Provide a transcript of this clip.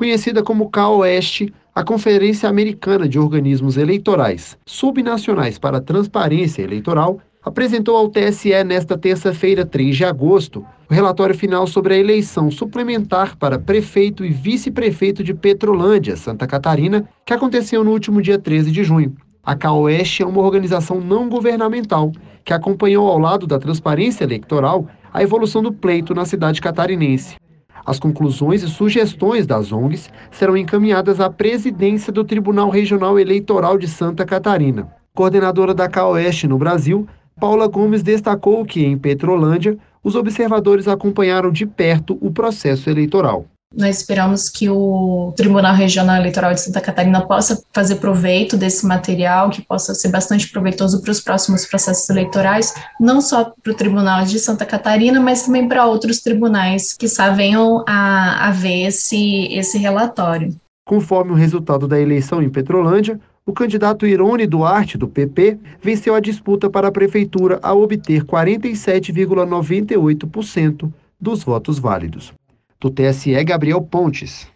conhecida como CAOeste, a Conferência Americana de Organismos Eleitorais Subnacionais para a Transparência Eleitoral apresentou ao TSE nesta terça-feira, 3 de agosto, o relatório final sobre a eleição suplementar para prefeito e vice-prefeito de Petrolândia, Santa Catarina, que aconteceu no último dia 13 de junho. A CAOeste é uma organização não governamental que acompanhou ao lado da transparência eleitoral a evolução do pleito na cidade catarinense. As conclusões e sugestões das ONGs serão encaminhadas à presidência do Tribunal Regional Eleitoral de Santa Catarina. Coordenadora da CAOeste no Brasil, Paula Gomes destacou que, em Petrolândia, os observadores acompanharam de perto o processo eleitoral. Nós esperamos que o Tribunal Regional Eleitoral de Santa Catarina possa fazer proveito desse material, que possa ser bastante proveitoso para os próximos processos eleitorais, não só para o Tribunal de Santa Catarina, mas também para outros tribunais que venham a, a ver esse, esse relatório. Conforme o resultado da eleição em Petrolândia, o candidato Irone Duarte, do PP, venceu a disputa para a prefeitura ao obter 47,98% dos votos válidos. Do TSE, Gabriel Pontes.